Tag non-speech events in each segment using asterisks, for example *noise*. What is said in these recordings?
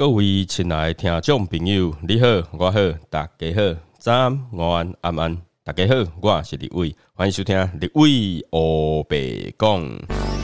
各位亲爱的听众朋友，你好，我好，大家好，早安、午安、晚安，大家好，我是李伟，欢迎收听李伟欧白讲。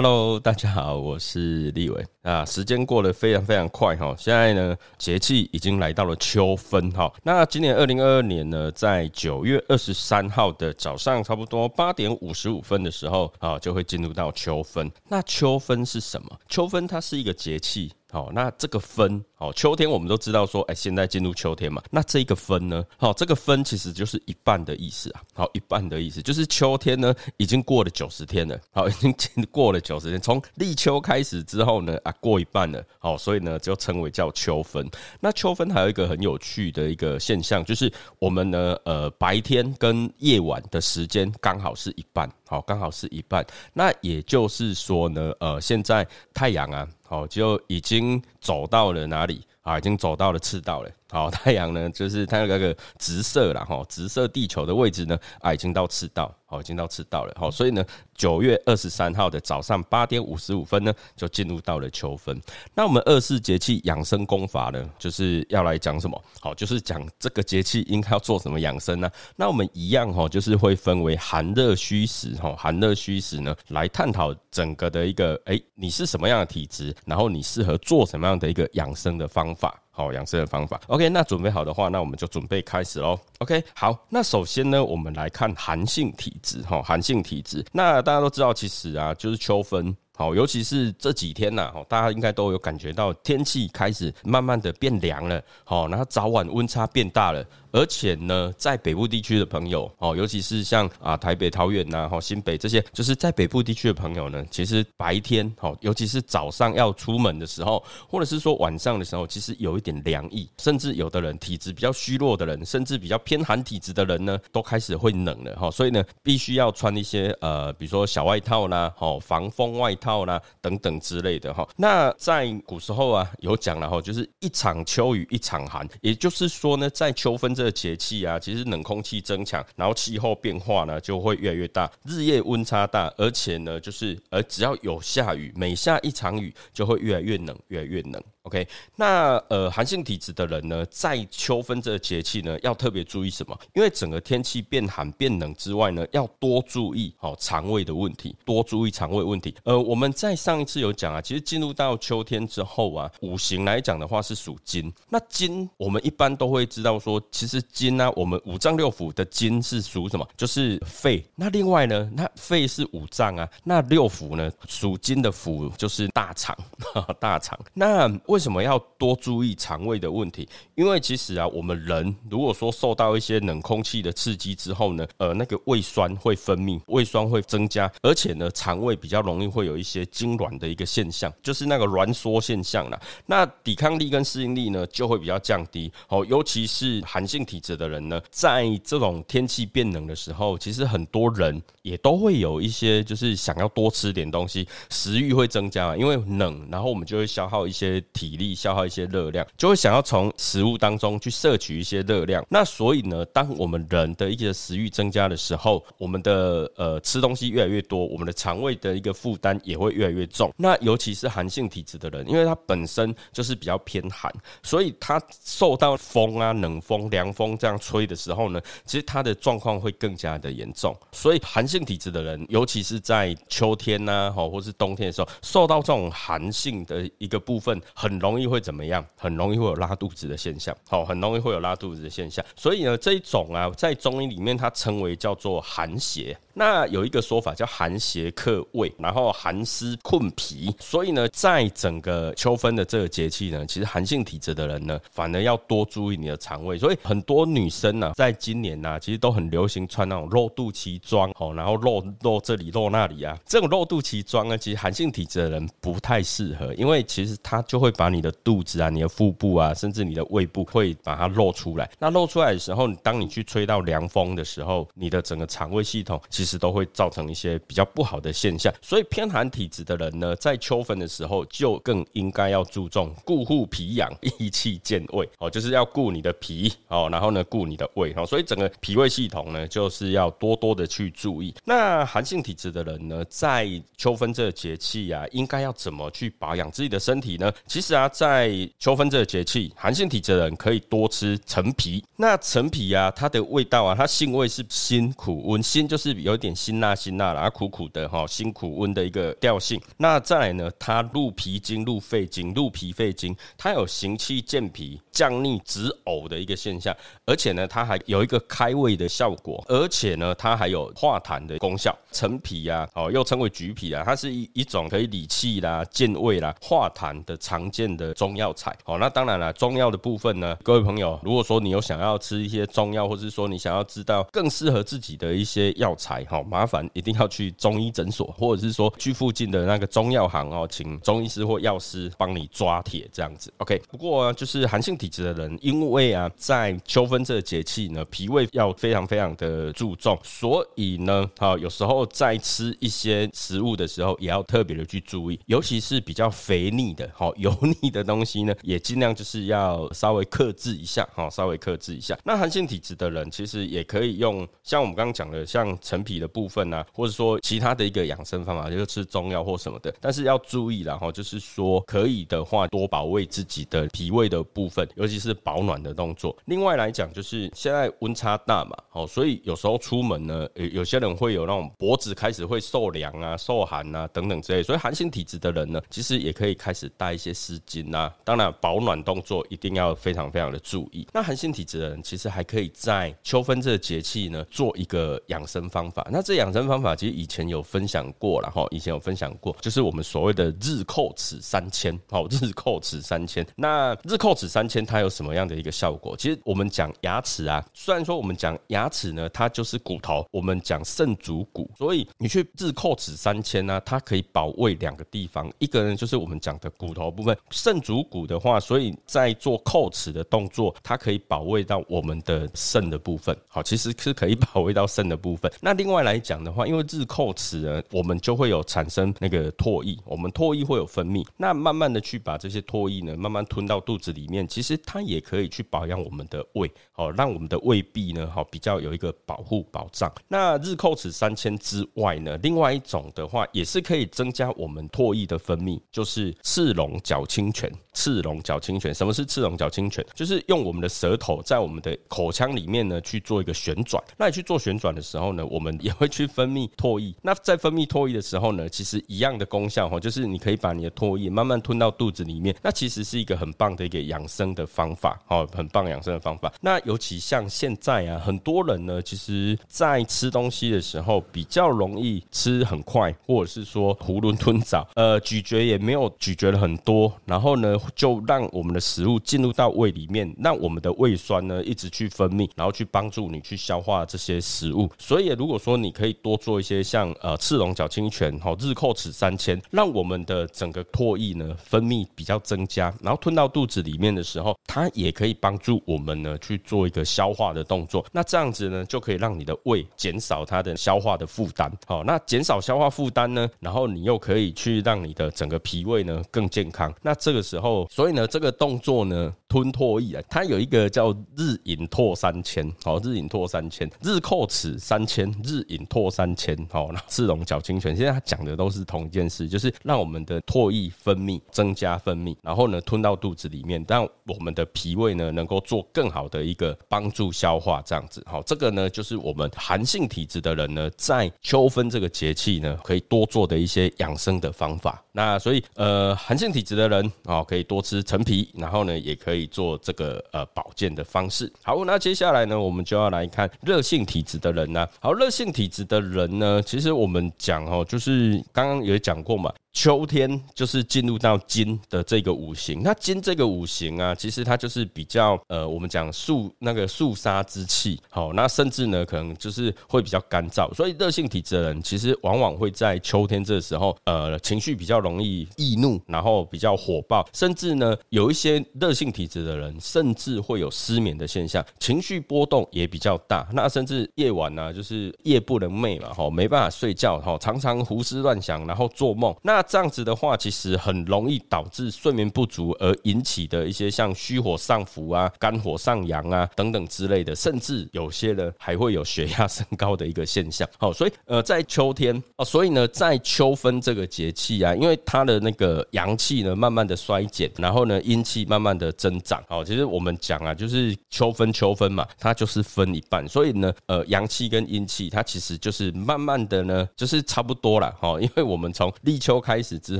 Hello，大家好，我是立伟啊。时间过得非常非常快哈，现在呢节气已经来到了秋分哈。那今年二零二二年呢，在九月二十三号的早上，差不多八点五十五分的时候啊，就会进入到秋分。那秋分是什么？秋分它是一个节气。好，那这个分，好，秋天我们都知道说，哎，现在进入秋天嘛，那这个分呢，好，这个分其实就是一半的意思啊，好，一半的意思就是秋天呢已经过了九十天了，好，已经过了九十天，从立秋开始之后呢，啊，过一半了，好，所以呢就称为叫秋分。那秋分还有一个很有趣的一个现象，就是我们呢，呃，白天跟夜晚的时间刚好是一半，好，刚好是一半。那也就是说呢，呃，现在太阳啊。好，就已经走到了哪里啊？已经走到了赤道了。好，*laughs* 太阳呢，就是它那个直射了哈，直射地球的位置呢，啊，已经到赤道，好，已经到赤道了。好，所以呢，九月二十三号的早上八点五十五分呢，就进入到了秋分。那我们二四节气养生功法呢，就是要来讲什么？好，就是讲这个节气应该要做什么养生呢？那我们一样哈，就是会分为寒热虚实哈，寒热虚实呢，来探讨整个的一个，哎，你是什么样的体质，然后你适合做什么样的一个养生的方法。好养生的方法，OK，那准备好的话，那我们就准备开始喽。OK，好，那首先呢，我们来看寒性体质，哈，寒性体质。那大家都知道，其实啊，就是秋分。好，尤其是这几天呐，哦，大家应该都有感觉到天气开始慢慢的变凉了，好，然后早晚温差变大了，而且呢，在北部地区的朋友，哦，尤其是像啊台北、桃园呐，哈新北这些，就是在北部地区的朋友呢，其实白天，哦，尤其是早上要出门的时候，或者是说晚上的时候，其实有一点凉意，甚至有的人体质比较虚弱的人，甚至比较偏寒体质的人呢，都开始会冷了，哈，所以呢，必须要穿一些呃，比如说小外套啦，哦，防风外套。套啦等等之类的哈，那在古时候啊有讲了哈，就是一场秋雨一场寒，也就是说呢，在秋分这个节气啊，其实冷空气增强，然后气候变化呢就会越来越大，日夜温差大，而且呢就是而只要有下雨，每下一场雨就会越来越冷，越来越冷。OK，那呃，寒性体质的人呢，在秋分这个节气呢，要特别注意什么？因为整个天气变寒变冷之外呢，要多注意好肠胃的问题，多注意肠胃问题。呃，我们在上一次有讲啊，其实进入到秋天之后啊，五行来讲的话是属金。那金我们一般都会知道说，其实金呢，我们五脏六腑的金是属什么？就是肺。那另外呢，那肺是五脏啊，那六腑呢，属金的腑就是大肠，*laughs* 大肠。那为为什么要多注意肠胃的问题？因为其实啊，我们人如果说受到一些冷空气的刺激之后呢，呃，那个胃酸会分泌，胃酸会增加，而且呢，肠胃比较容易会有一些痉挛的一个现象，就是那个挛缩现象啦。那抵抗力跟适应力呢，就会比较降低。哦，尤其是寒性体质的人呢，在这种天气变冷的时候，其实很多人也都会有一些，就是想要多吃点东西，食欲会增加，因为冷，然后我们就会消耗一些体。体力消耗一些热量，就会想要从食物当中去摄取一些热量。那所以呢，当我们人的一个食欲增加的时候，我们的呃吃东西越来越多，我们的肠胃的一个负担也会越来越重。那尤其是寒性体质的人，因为他本身就是比较偏寒，所以他受到风啊、冷风、凉风这样吹的时候呢，其实他的状况会更加的严重。所以寒性体质的人，尤其是在秋天呐，哈，或是冬天的时候，受到这种寒性的一个部分很。很容易会怎么样？很容易会有拉肚子的现象，好，很容易会有拉肚子的现象。所以呢，这一种啊，在中医里面它称为叫做寒邪。那有一个说法叫寒邪克胃，然后寒湿困脾，所以呢，在整个秋分的这个节气呢，其实寒性体质的人呢，反而要多注意你的肠胃。所以很多女生呢，在今年呢，其实都很流行穿那种露肚脐装哦，然后露露这里露那里啊。这种露肚脐装呢，其实寒性体质的人不太适合，因为其实它就会把你的肚子啊、你的腹部啊，甚至你的胃部会把它露出来。那露出来的时候，当你去吹到凉风的时候，你的整个肠胃系统其实都会造成一些比较不好的现象。所以偏寒体质的人呢，在秋分的时候就更应该要注重固护脾阳、益气健胃 *laughs* 哦，就是要顾你的脾哦，然后呢顾你的胃哦，所以整个脾胃系统呢，就是要多多的去注意。那寒性体质的人呢，在秋分这个节气啊，应该要怎么去保养自己的身体呢？其实啊，在秋分这个节气，寒性体质的人可以多吃陈皮。那陈皮啊，它的味道啊，它性味是辛苦温，辛就是有点辛辣辛辣然后苦苦的哈，辛苦温的一个调性。那再来呢，它入脾经、入肺经、入脾肺经，它有行气健脾、降逆止呕的一个现象，而且呢，它还有一个开胃的效果，而且呢，它还有化痰的功效。陈皮啊，哦，又称为橘皮啊，它是一一种可以理气啦、健胃啦、化痰的常见的中药材。哦，那当然了，中药的部分呢，各位朋友，如果说你有想要吃一些中药，或者是说你想要知道更适合自己的一些药材，哈，麻烦一定要去中医诊所，或者是说去附近的那个中药行哦，请中医师或药师帮你抓铁这样子。OK，不过就是寒性体质的人，因为啊，在秋分这个节气呢，脾胃要非常非常的注重，所以呢，好，有时候在吃一些食物的时候，也要特别的去注意，尤其是比较肥腻的、好油腻的东西呢，也尽量就是要稍微克制一下，哈，稍微克制一下。那寒性体质的人，其实也可以用像我们刚刚讲的，像陈体的部分啊，或者说其他的一个养生方法，就是吃中药或什么的，但是要注意了哈，就是说可以的话，多保卫自己的脾胃的部分，尤其是保暖的动作。另外来讲，就是现在温差大嘛，好，所以有时候出门呢，有有些人会有那种脖子开始会受凉啊、受寒啊等等之类，所以寒性体质的人呢，其实也可以开始带一些湿巾啊。当然，保暖动作一定要非常非常的注意。那寒性体质的人，其实还可以在秋分这个节气呢，做一个养生方法。那这养生方法其实以前有分享过了哈，以前有分享过，就是我们所谓的日扣齿三千，好，日扣齿三千。那日扣齿三千它有什么样的一个效果？其实我们讲牙齿啊，虽然说我们讲牙齿呢，它就是骨头，我们讲肾主骨，所以你去日扣齿三千呢，它可以保卫两个地方，一个呢就是我们讲的骨头部分，肾主骨的话，所以在做扣齿的动作，它可以保卫到我们的肾的部分。好，其实是可以 *laughs* 保卫到肾的部分。那另另外来讲的话，因为日扣齿呢，我们就会有产生那个唾液，我们唾液会有分泌，那慢慢的去把这些唾液呢，慢慢吞到肚子里面，其实它也可以去保养我们的胃，好，让我们的胃壁呢，好比较有一个保护保障。那日扣齿三千之外呢，另外一种的话，也是可以增加我们唾液的分泌，就是赤龙角清泉。赤龙角清泉，什么是赤龙角清泉？就是用我们的舌头在我们的口腔里面呢去做一个旋转。那你去做旋转的时候呢，我们也会去分泌唾液。*laughs* 那在分泌唾液的时候呢，其实一样的功效哈，就是你可以把你的唾液慢慢吞到肚子里面。那其实是一个很棒的一个养生的方法，哦，很棒养生的方法。那尤其像现在啊，很多人呢，其实在吃东西的时候比较容易吃很快，或者是说囫囵吞枣，呃，咀嚼也没有咀嚼了很多，然后呢。就让我们的食物进入到胃里面，让我们的胃酸呢一直去分泌，然后去帮助你去消化这些食物。所以如果说说你可以多做一些像呃赤龙角清泉、哈日扣齿三千，让我们的整个唾液呢分泌比较增加，然后吞到肚子里面的时候，它也可以帮助我们呢去做一个消化的动作。那这样子呢就可以让你的胃减少它的消化的负担。好，那减少消化负担呢，然后你又可以去让你的整个脾胃呢更健康。那这个时候。所以呢，这个动作呢，吞唾液啊，它有一个叫日饮唾三千，好，日饮唾三千，日扣齿三千，日饮唾三千，好，那赤龙角清泉，现在他讲的都是同一件事，就是让我们的唾液分泌增加分泌，然后呢，吞到肚子里面，让我们的脾胃呢能够做更好的一个帮助消化，这样子，好，这个呢就是我们寒性体质的人呢，在秋分这个节气呢，可以多做的一些养生的方法。那所以，呃，寒性体质的人啊，可以多吃陈皮，然后呢，也可以。以做这个呃保健的方式。好，那接下来呢，我们就要来看热性体质的人呢。好，热性体质的人呢，其实我们讲哦，就是刚刚有讲过嘛。秋天就是进入到金的这个五行，那金这个五行啊，其实它就是比较呃，我们讲肃那个肃杀之气，好，那甚至呢，可能就是会比较干燥，所以热性体质的人，其实往往会在秋天这时候，呃，情绪比较容易易怒，然后比较火爆，甚至呢，有一些热性体质的人，甚至会有失眠的现象，情绪波动也比较大，那甚至夜晚呢，就是夜不能寐嘛，哈，没办法睡觉，哈，常常胡思乱想，然后做梦，那。那这样子的话，其实很容易导致睡眠不足而引起的一些像虚火上浮啊、肝火上扬啊等等之类的，甚至有些人还会有血压升高的一个现象。*laughs* 好，所以呃，在秋天哦，所以呢，在秋分这个节气啊，因为它的那个阳气呢慢慢的衰减，然后呢阴气慢慢的增长。好，其实我们讲啊，就是秋分秋分嘛，它就是分一半，所以呢，呃，阳气跟阴气它其实就是慢慢的呢，就是差不多了。哈，因为我们从立秋开。始之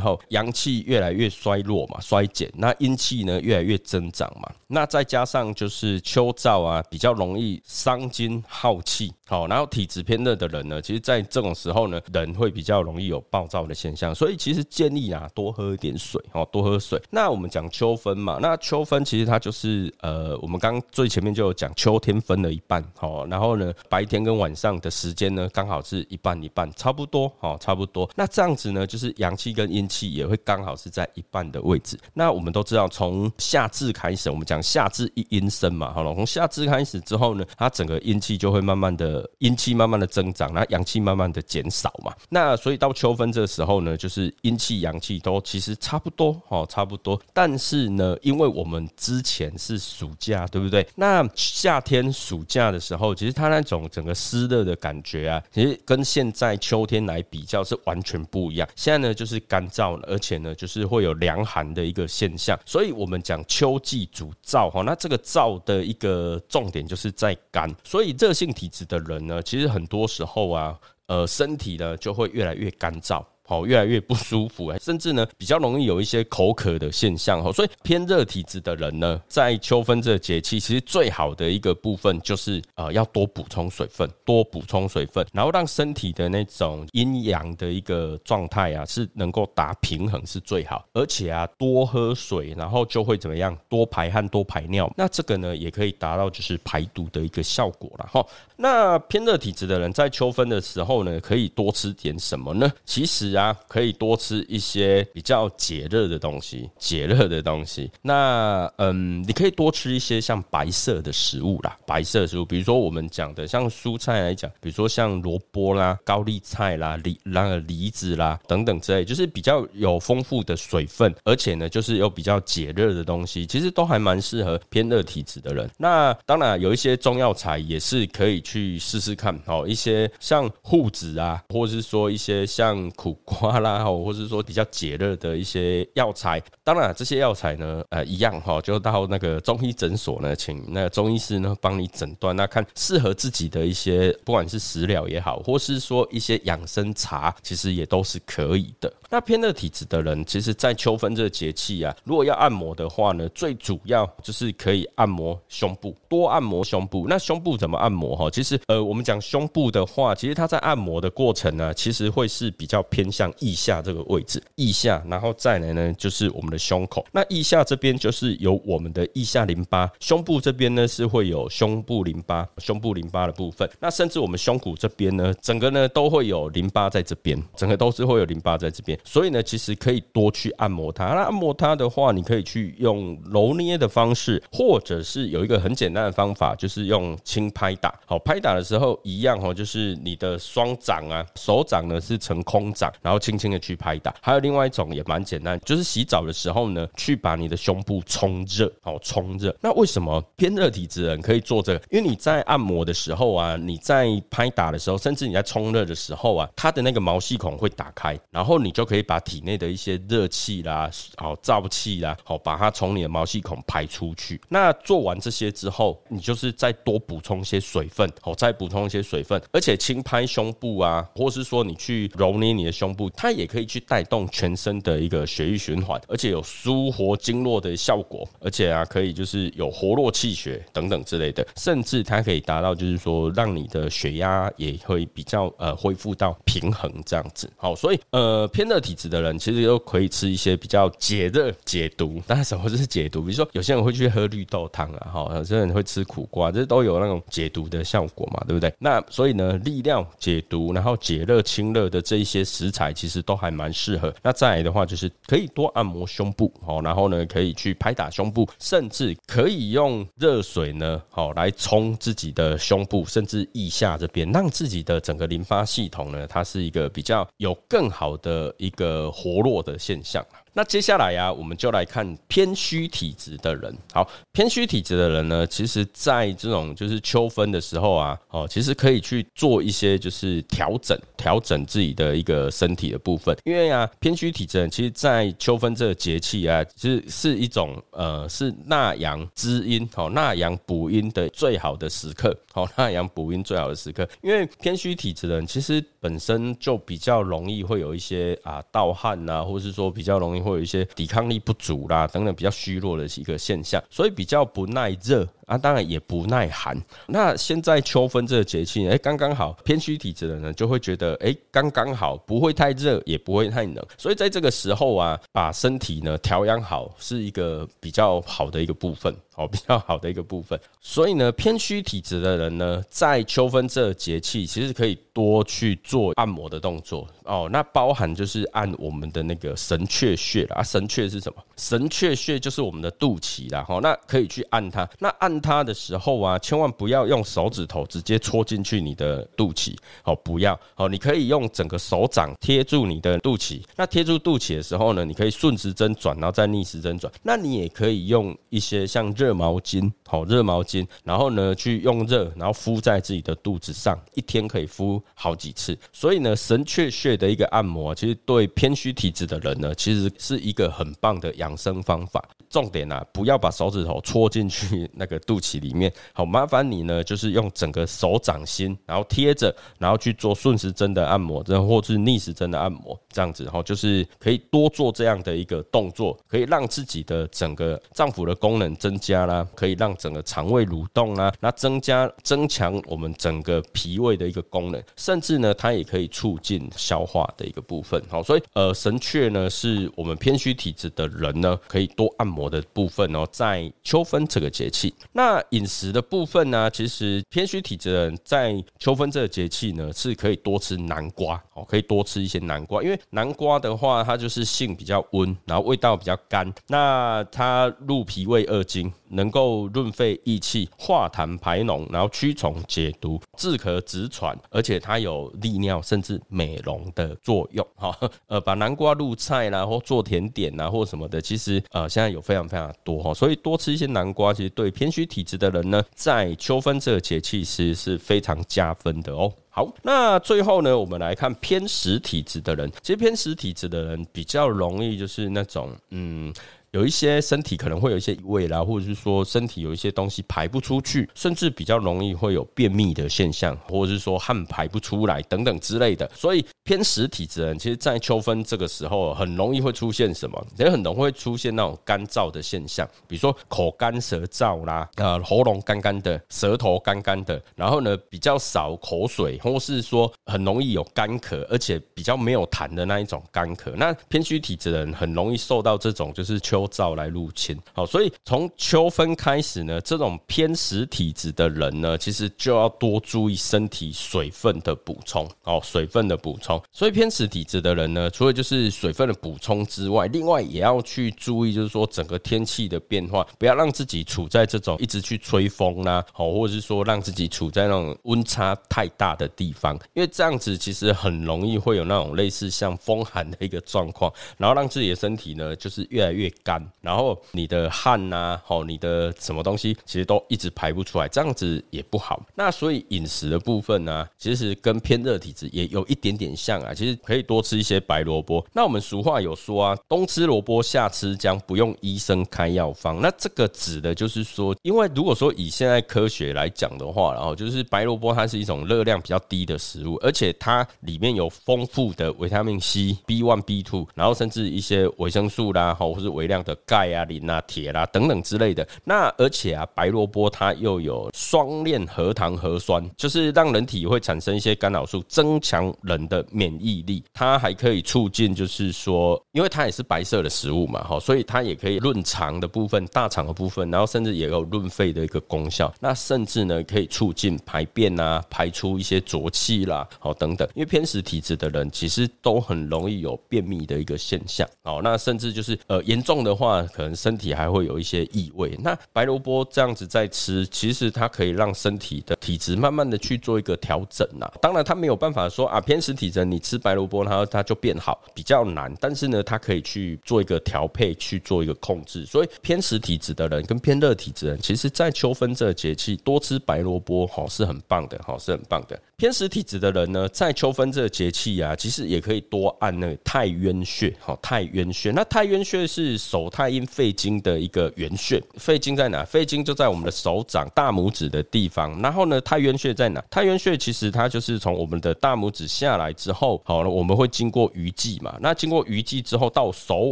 后，阳气越来越衰弱嘛，衰减，那阴气呢越来越增长嘛，那再加上就是秋燥啊，比较容易伤筋耗气。好，然后体质偏热的人呢，其实，在这种时候呢，人会比较容易有暴躁的现象，所以其实建议啊，多喝一点水，哦，多喝水。那我们讲秋分嘛，那秋分其实它就是呃，我们刚最前面就有讲，秋天分了一半，好，然后呢，白天跟晚上的时间呢，刚好是一半一半，差不多，好，差不多。那这样子呢，就是阳气跟阴气也会刚好是在一半的位置。那我们都知道，从夏至开始，我们讲夏至一阴生嘛，好了，从夏至开始之后呢，它整个阴气就会慢慢的。阴气慢慢的增长，那阳气慢慢的减少嘛，那所以到秋分这个时候呢，就是阴气阳气都其实差不多哦，差不多。但是呢，因为我们之前是暑假，对不对？那夏天暑假的时候，其实它那种整个湿热的感觉啊，其实跟现在秋天来比较是完全不一样。现在呢，就是干燥，而且呢，就是会有凉寒的一个现象。所以我们讲秋季主燥哈，那这个燥的一个重点就是在干，所以热性体质的。人呢，其实很多时候啊，呃，身体呢就会越来越干燥。好，越来越不舒服，*laughs* 甚至呢比较容易有一些口渴的现象哈。所以偏热体质的人呢，在秋分这个节气，其实最好的一个部分就是呃要多补充水分，多补充水分，然后让身体的那种阴阳的一个状态啊是能够达平衡是最好。而且啊多喝水，然后就会怎么样？多排汗，多排尿。那这个呢也可以达到就是排毒的一个效果了哈。那偏热体质的人在秋分的时候呢，可以多吃点什么呢？其实。可以多吃一些比较解热的东西，解热的东西。那嗯，你可以多吃一些像白色的食物啦，白色食物，比如说我们讲的像蔬菜来讲，比如说像萝卜啦、高丽菜啦、梨那个梨子啦等等之类，就是比较有丰富的水分，而且呢，就是有比较解热的东西，其实都还蛮适合偏热体质的人。那当然有一些中药材也是可以去试试看哦，一些像护子啊，或者是说一些像苦。瓜啦，或者是说比较解热的一些药材，当然这些药材呢，呃，一样哈，就到那个中医诊所呢，请那个中医师呢帮你诊断，那看适合自己的一些，不管是食疗也好，或是说一些养生茶，其实也都是可以的。那偏热体质的人，其实，在秋分这个节气啊，如果要按摩的话呢，最主要就是可以按摩胸部，多按摩胸部。那胸部怎么按摩哈？其实，呃，我们讲胸部的话，其实它在按摩的过程呢，其实会是比较偏。向腋下这个位置，腋下，然后再来呢，就是我们的胸口。那腋下这边就是有我们的腋下淋巴，胸部这边呢是会有胸部淋巴，胸部淋巴的部分。那甚至我们胸骨这边呢，整个呢都会有淋巴在这边，整个都是会有淋巴在这边。所以呢，其实可以多去按摩它。那按摩它的话，你可以去用揉捏的方式，或者是有一个很简单的方法，就是用轻拍打。好，拍打的时候一样哦，就是你的双掌啊，手掌呢是成空掌。然后轻轻的去拍打，还有另外一种也蛮简单，就是洗澡的时候呢，去把你的胸部冲热，好冲热。那为什么偏热体质人可以做这个？因为你在按摩的时候啊，你在拍打的时候，甚至你在冲热的时候啊，它的那个毛细孔会打开，然后你就可以把体内的一些热气啦、好燥气啦，好把它从你的毛细孔排出去。那做完这些之后，你就是再多补充一些水分，好再补充一些水分，而且轻拍胸部啊，或是说你去揉捏你的胸。部，它也可以去带动全身的一个血液循环，而且有舒活经络的效果，而且啊，可以就是有活络气血等等之类的，甚至它可以达到就是说让你的血压也会比较呃恢复到平衡这样子。好，所以呃偏热体质的人其实都可以吃一些比较解热解毒。当然什么是解毒？比如说有些人会去喝绿豆汤啊，哈，有些人会吃苦瓜，这都有那种解毒的效果嘛，对不对？那所以呢，利尿解毒，然后解热清热的这一些食材，其实都还蛮适合。那再来的话，就是可以多按摩胸部，好，然后呢，可以去拍打胸部，甚至可以用热水呢，好来冲自己的胸部，甚至腋下这边，让自己的整个淋巴系统呢，它是一个比较有更好的一个活络的现象。那接下来呀，我们就来看偏虚体质的人。好，偏虚体质的人呢，其实在这种就是秋分的时候啊，哦，其实可以去做一些就是调整，调整自己的一个身体的部分。因为啊，偏虚体质人，其实，在秋分这个节气啊，其实是一种呃，是纳阳滋阴、好纳阳补阴的最好的时刻。好，纳阳补阴最好的时刻。因为偏虚体质的人，其实本身就比较容易会有一些啊盗汗啊，或是说比较容易。会有一些抵抗力不足啦，等等比较虚弱的一个现象，所以比较不耐热啊，当然也不耐寒。那现在秋分这个节气，哎，刚刚好，偏虚体质的人就会觉得，哎，刚刚好，不会太热，也不会太冷，所以在这个时候啊，把身体呢调养好，是一个比较好的一个部分。哦，*laughs* 比较好的一个部分，所以呢，偏虚体质的人呢，在秋分这个节气，其实可以多去做按摩的动作哦。那包含就是按我们的那个神阙穴啦，啊，神阙是什么？神阙穴就是我们的肚脐啦，哈，那可以去按它。那按它的时候啊，千万不要用手指头直接戳进去你的肚脐，哦，不要，哦，你可以用整个手掌贴住你的肚脐。那贴住肚脐的时候呢，你可以顺时针转，然后再逆时针转。那你也可以用一些像热热毛巾，好热毛巾，然后呢，去用热，然后敷在自己的肚子上，一天可以敷好几次。所以呢，神阙穴的一个按摩，其实对偏虚体质的人呢，其实是一个很棒的养生方法。重点啊，不要把手指头戳进去 *laughs* 那个肚脐里面。好，麻烦你呢，就是用整个手掌心，然后贴着，然后去做顺时针的按摩，然后或是逆时针的按摩，这样子，然后就是可以多做这样的一个动作，可以让自己的整个脏腑的功能增加。啦，可以让整个肠胃蠕动啊，那增加增强我们整个脾胃的一个功能，甚至呢，它也可以促进消化的一个部分。好，所以呃，神阙呢，是我们偏虚体质的人呢，可以多按摩的部分哦。在秋分这个节气，那饮食的部分呢，其实偏虚体质的人在秋分这个节气呢，是可以多吃南瓜哦，可以多吃一些南瓜，因为南瓜的话，它就是性比较温，然后味道比较干，那它入脾胃二经。能够润肺益气、化痰排脓，然后驱虫解毒、治咳止喘，而且它有利尿甚至美容的作用。哈，*laughs* 呃，把南瓜入菜啦，或做甜点呐，或什么的，其实呃现在有非常非常多哈，所以多吃一些南瓜，其实对偏虚体质的人呢，在秋分这个节气其实是非常加分的哦。好，那最后呢，我们来看偏实体质的人，其实偏实体质的人比较容易就是那种嗯。有一些身体可能会有一些异味啦，或者是说身体有一些东西排不出去，甚至比较容易会有便秘的现象，或者是说汗排不出来等等之类的。所以偏实体质人，其实，在秋分这个时候，很容易会出现什么？也很容易会出现那种干燥的现象，比如说口干舌燥啦，呃，喉咙干干的，舌头干干的，然后呢，比较少口水，或是说很容易有干咳，而且比较没有痰的那一种干咳。那偏虚体质的人很容易受到这种就是秋。燥来入侵，好，所以从秋分开始呢，这种偏实体质的人呢，其实就要多注意身体水分的补充，哦，水分的补充。所以偏实体质的人呢，除了就是水分的补充之外，另外也要去注意，就是说整个天气的变化，不要让自己处在这种一直去吹风啦，好，或者是说让自己处在那种温差太大的地方，因为这样子其实很容易会有那种类似像风寒的一个状况，然后让自己的身体呢，就是越来越。干，然后你的汗呐，哦，你的什么东西其实都一直排不出来，这样子也不好。那所以饮食的部分呢，其实跟偏热体质也有一点点像啊，其实可以多吃一些白萝卜。那我们俗话有说啊，冬吃萝卜夏吃姜，不用医生开药方。那这个指的就是说，因为如果说以现在科学来讲的话，然后就是白萝卜它是一种热量比较低的食物，而且它里面有丰富的维他命 C、B one、B two，然后甚至一些维生素啦，或是微量的钙啊、磷啊、铁啦等等之类的。那而且啊，白萝卜它又有双链核糖核酸，就是让人体会产生一些干扰素，增强人的免疫力。它还可以促进，就是说，因为它也是白色的食物嘛，哈，所以它也可以润肠的部分、大肠的部分，然后甚至也有润肺的一个功效。那甚至呢，可以促进排便啊，排出一些浊气啦，好等等。因为偏食体质的人其实都很容易有便秘的一个现象，好，那甚至就是呃严重的的话，可能身体还会有一些异味。那白萝卜这样子在吃，其实它可以让身体的体质慢慢的去做一个调整呐。当然，它没有办法说啊偏食体质你吃白萝卜，然后它就变好，比较难。但是呢，它可以去做一个调配，去做一个控制。所以偏食体质的人跟偏热体质人，其实在秋分这个节气多吃白萝卜，哈是很棒的，哈是很棒的。偏食体质的人呢，在秋分这个节气啊，其实也可以多按那个太渊穴，哈太渊穴。那太渊穴是手太阴肺经的一个原穴，肺经在哪？肺经就在我们的手掌大拇指的地方。然后呢，太渊穴在哪？太渊穴其实它就是从我们的大拇指下来之后，好了，我们会经过鱼际嘛。那经过鱼际之后到手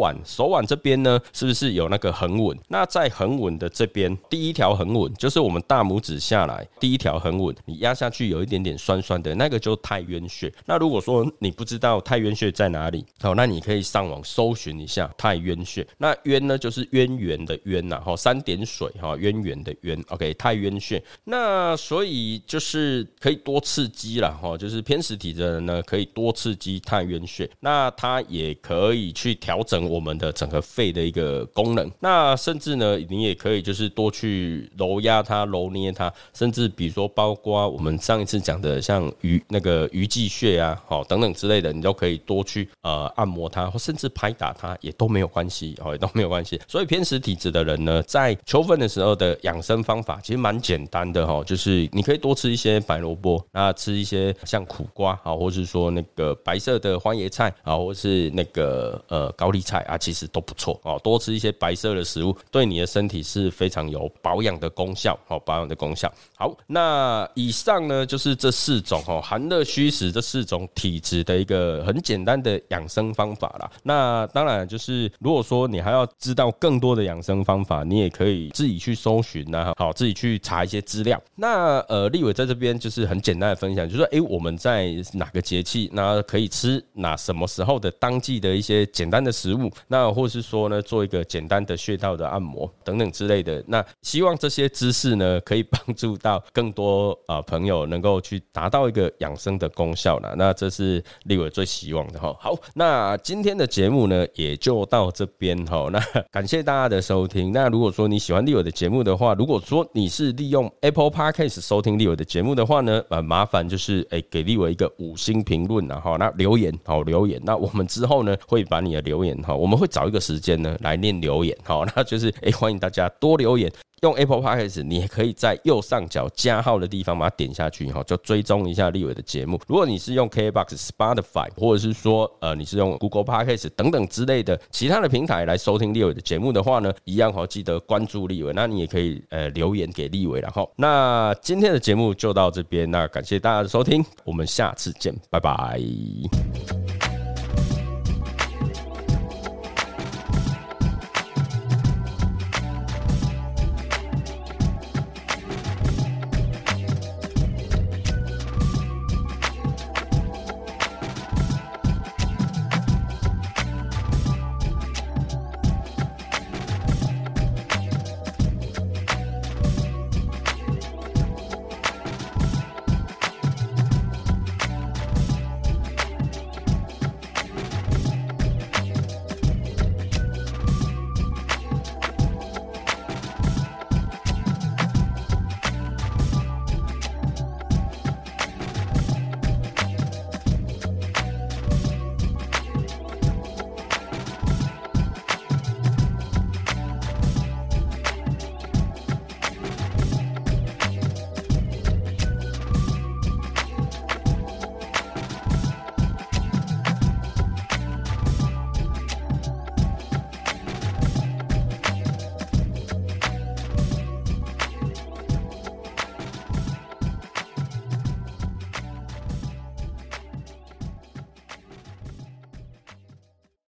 腕，手腕这边呢，是不是有那个横纹？那在横纹的这边，第一条横纹就是我们大拇指下来第一条横纹，你压下去有一点点酸酸的，那个就太渊穴。那如果说你不知道太渊穴在哪里，好，那你可以上网搜寻一下太渊穴。那渊呢，就是渊源的渊呐，哈，三点水哈，渊源的渊。OK，太渊穴。那所以就是可以多刺激了哈，就是偏食体的人呢，可以多刺激太渊穴。那它也可以去调整我们的整个肺的一个功能。那甚至呢，你也可以就是多去揉压它、揉捏它，甚至比如说包括我们上一次讲的像鱼那个鱼际穴啊，好等等之类的，你都可以多去呃按摩它，或甚至拍打它，也都没有关系，哦，也都没有关系。*laughs* 所以偏食体质的人呢，在秋分的时候的养生方法其实蛮简单的哈，就是你可以多吃一些白萝卜，那吃一些像苦瓜啊，或是说那个白色的花椰菜啊，或是那个呃高丽菜啊，其实都不错哦。多吃一些白色的食物，对你的身体是非常有保养的功效，哦，保养的功效。好，那以上呢就是这四四种哦，寒热虚实这四种体质的一个很简单的养生方法啦。那当然就是如果说你还要知道更多的养生方法，你也可以自己去搜寻呐，好，自己去查一些资料。那呃，立伟在这边就是很简单的分享，就是说，哎，我们在哪个节气，那可以吃哪什么时候的当季的一些简单的食物，那或是说呢，做一个简单的穴道的按摩等等之类的。那希望这些知识呢，可以帮助到更多啊朋友能够去达到一个养生的功效了。那这是立伟最希望的哈。好，那今天的节目呢，也就到这边哈。*laughs* 那感谢大家的收听。那如果说你喜欢立伟的节目的话，如果说你是利用 Apple Podcast 收听立伟的节目的话呢，呃，麻烦就是哎给立伟一个五星评论然后那留言好留言。那我们之后呢，会把你的留言哈，我们会找一个时间呢来念留言好，*laughs* 那就是哎欢迎大家多留言。用 Apple Podcast，你也可以在右上角加号的地方把它点下去，哈，就追踪一下立伟的节目。如果你是用 KBox、Spotify，或者是说呃你是用 Google Podcast 等等之类的其他的平台来收听立伟的节目的话呢，一样哈，记得关注立伟。那你也可以呃留言给立伟，然后那今天的节目就到这边，那感谢大家的收听，我们下次见，拜拜。